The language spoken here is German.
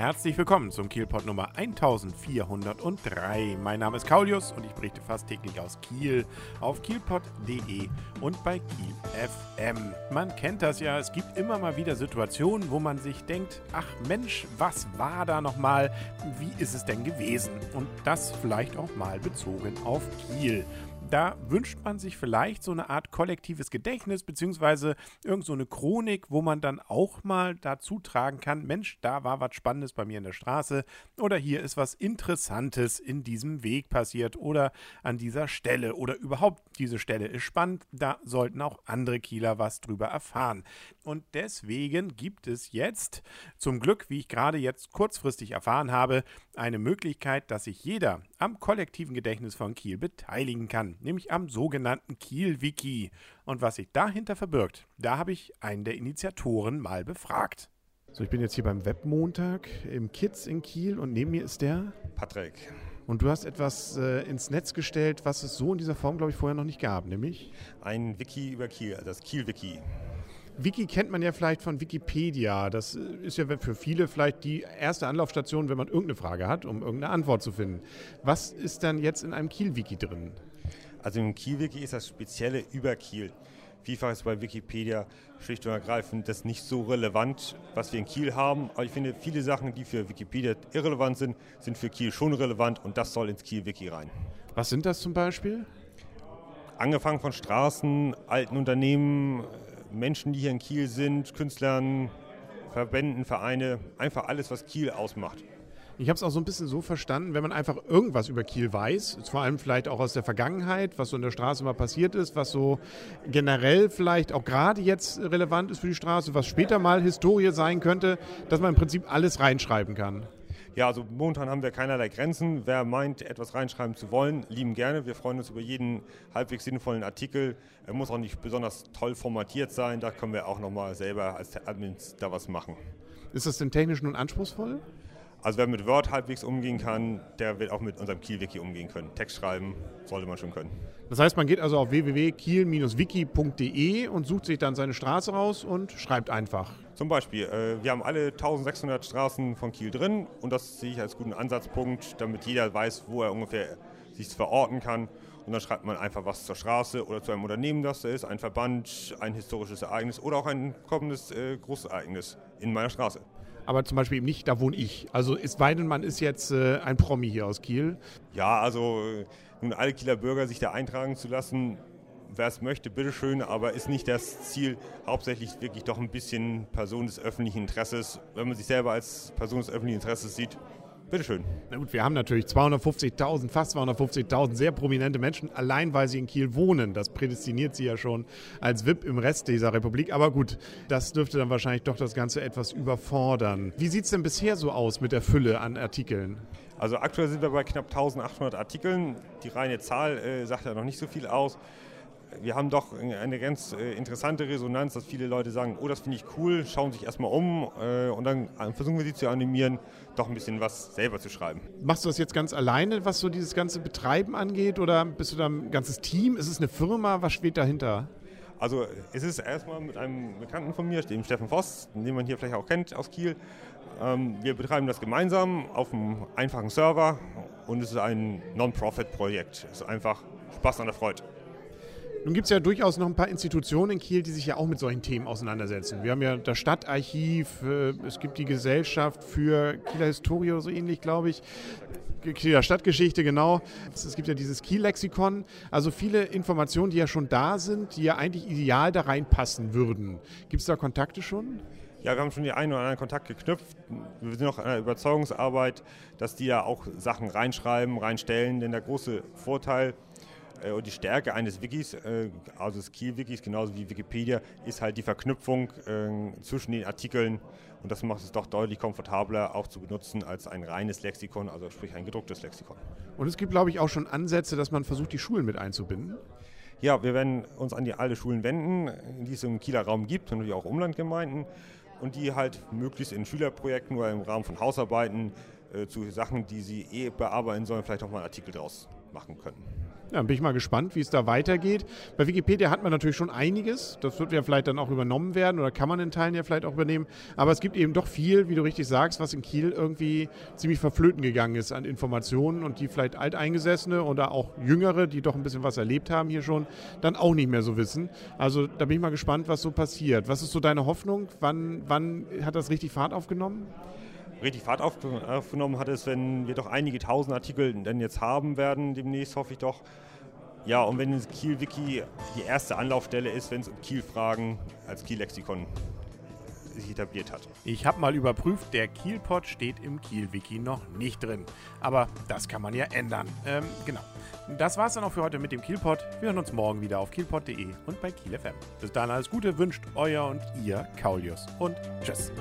Herzlich willkommen zum Kielpot Nummer 1403. Mein Name ist Kaulius und ich berichte fast täglich aus Kiel auf kielpot.de und bei Kiel FM. Man kennt das ja, es gibt immer mal wieder Situationen, wo man sich denkt, ach Mensch, was war da nochmal? Wie ist es denn gewesen? Und das vielleicht auch mal bezogen auf Kiel da wünscht man sich vielleicht so eine Art kollektives Gedächtnis, beziehungsweise irgend so eine Chronik, wo man dann auch mal dazu tragen kann, Mensch, da war was Spannendes bei mir in der Straße oder hier ist was Interessantes in diesem Weg passiert oder an dieser Stelle oder überhaupt diese Stelle ist spannend, da sollten auch andere Kieler was drüber erfahren. Und deswegen gibt es jetzt zum Glück, wie ich gerade jetzt kurzfristig erfahren habe, eine Möglichkeit, dass sich jeder am kollektiven Gedächtnis von Kiel beteiligen kann nämlich am sogenannten Kiel-Wiki. Und was sich dahinter verbirgt, da habe ich einen der Initiatoren mal befragt. So, ich bin jetzt hier beim Webmontag im Kids in Kiel und neben mir ist der Patrick. Und du hast etwas äh, ins Netz gestellt, was es so in dieser Form, glaube ich, vorher noch nicht gab, nämlich? Ein Wiki über Kiel, das Kiel-Wiki. Wiki kennt man ja vielleicht von Wikipedia. Das äh, ist ja für viele vielleicht die erste Anlaufstation, wenn man irgendeine Frage hat, um irgendeine Antwort zu finden. Was ist dann jetzt in einem Kiel-Wiki drin? Also im Kiel-Wiki ist das Spezielle über Kiel. Vielfach ist bei Wikipedia schlicht und ergreifend das nicht so relevant, was wir in Kiel haben. Aber ich finde, viele Sachen, die für Wikipedia irrelevant sind, sind für Kiel schon relevant und das soll ins Kiel-Wiki rein. Was sind das zum Beispiel? Angefangen von Straßen, alten Unternehmen, Menschen, die hier in Kiel sind, Künstlern, Verbänden, Vereine, einfach alles, was Kiel ausmacht. Ich habe es auch so ein bisschen so verstanden, wenn man einfach irgendwas über Kiel weiß, vor allem vielleicht auch aus der Vergangenheit, was so in der Straße mal passiert ist, was so generell vielleicht auch gerade jetzt relevant ist für die Straße, was später mal Historie sein könnte, dass man im Prinzip alles reinschreiben kann. Ja, also momentan haben wir keinerlei Grenzen. Wer meint, etwas reinschreiben zu wollen, lieben gerne. Wir freuen uns über jeden halbwegs sinnvollen Artikel. Er muss auch nicht besonders toll formatiert sein. Da können wir auch nochmal selber als Admins da was machen. Ist das denn technisch nun anspruchsvoll? Also wer mit Word halbwegs umgehen kann, der wird auch mit unserem Kiel-Wiki umgehen können. Text schreiben sollte man schon können. Das heißt, man geht also auf www.kiel-wiki.de und sucht sich dann seine Straße raus und schreibt einfach. Zum Beispiel, äh, wir haben alle 1600 Straßen von Kiel drin und das sehe ich als guten Ansatzpunkt, damit jeder weiß, wo er ungefähr sich verorten kann. Und dann schreibt man einfach was zur Straße oder zu einem Unternehmen, das da ist, ein Verband, ein historisches Ereignis oder auch ein kommendes äh, Großereignis in meiner Straße aber zum Beispiel eben nicht, da wohne ich. Also ist Weidenmann ist jetzt äh, ein Promi hier aus Kiel. Ja, also nun alle Kieler Bürger sich da eintragen zu lassen, wer es möchte, bitteschön, aber ist nicht das Ziel, hauptsächlich wirklich doch ein bisschen Person des öffentlichen Interesses. Wenn man sich selber als Person des öffentlichen Interesses sieht, Bitteschön. Na gut, wir haben natürlich 250.000, fast 250.000 sehr prominente Menschen, allein weil sie in Kiel wohnen. Das prädestiniert sie ja schon als VIP im Rest dieser Republik. Aber gut, das dürfte dann wahrscheinlich doch das Ganze etwas überfordern. Wie sieht es denn bisher so aus mit der Fülle an Artikeln? Also aktuell sind wir bei knapp 1800 Artikeln. Die reine Zahl äh, sagt ja noch nicht so viel aus wir haben doch eine ganz äh, interessante Resonanz, dass viele Leute sagen, oh, das finde ich cool, schauen sich erstmal um äh, und dann äh, versuchen wir sie zu animieren, doch ein bisschen was selber zu schreiben. Machst du das jetzt ganz alleine, was so dieses ganze Betreiben angeht oder bist du da ein ganzes Team? Ist es eine Firma? Was steht dahinter? Also es ist erstmal mit einem Bekannten von mir, dem Steffen Voss, den man hier vielleicht auch kennt aus Kiel. Ähm, wir betreiben das gemeinsam auf einem einfachen Server und es ist ein Non-Profit-Projekt. Es ist einfach Spaß an der Freude. Nun gibt es ja durchaus noch ein paar Institutionen in Kiel, die sich ja auch mit solchen Themen auseinandersetzen. Wir haben ja das Stadtarchiv, äh, es gibt die Gesellschaft für Kieler Historie oder so ähnlich, glaube ich. Kieler Stadtgeschichte, genau. Es gibt ja dieses Kiel-Lexikon. Also viele Informationen, die ja schon da sind, die ja eigentlich ideal da reinpassen würden. Gibt es da Kontakte schon? Ja, wir haben schon die einen oder anderen Kontakt geknüpft. Wir sind noch in der Überzeugungsarbeit, dass die ja auch Sachen reinschreiben, reinstellen. Denn der große Vorteil äh, und die Stärke eines Wikis, äh, also des Kiel-Wikis, genauso wie Wikipedia, ist halt die Verknüpfung äh, zwischen den Artikeln. Und das macht es doch deutlich komfortabler auch zu benutzen als ein reines Lexikon, also sprich ein gedrucktes Lexikon. Und es gibt, glaube ich, auch schon Ansätze, dass man versucht, die Schulen mit einzubinden. Ja, wir werden uns an die alle Schulen wenden, die es im Kieler Raum gibt, natürlich auch Umlandgemeinden, und die halt möglichst in Schülerprojekten oder im Rahmen von Hausarbeiten äh, zu Sachen, die sie eh bearbeiten sollen, vielleicht auch mal einen Artikel draus machen können. Ja, bin ich mal gespannt, wie es da weitergeht. Bei Wikipedia hat man natürlich schon einiges. Das wird ja vielleicht dann auch übernommen werden oder kann man in Teilen ja vielleicht auch übernehmen. Aber es gibt eben doch viel, wie du richtig sagst, was in Kiel irgendwie ziemlich verflöten gegangen ist an Informationen und die vielleicht Alteingesessene oder auch Jüngere, die doch ein bisschen was erlebt haben hier schon, dann auch nicht mehr so wissen. Also da bin ich mal gespannt, was so passiert. Was ist so deine Hoffnung? Wann, wann hat das richtig Fahrt aufgenommen? Richtig Fahrt aufgenommen hat es, wenn wir doch einige tausend Artikel dann jetzt haben werden, demnächst hoffe ich doch. Ja, und wenn das Kiel-Wiki die erste Anlaufstelle ist, wenn es um Kiel-Fragen als Kiel-Lexikon sich etabliert hat. Ich habe mal überprüft, der Kielpot steht im Kiel-Wiki noch nicht drin. Aber das kann man ja ändern. Ähm, genau. Das war's dann auch für heute mit dem Kielpot. Wir hören uns morgen wieder auf kielpot.de und bei Kiel FM. Bis dahin alles Gute wünscht euer und ihr Kaulius und tschüss.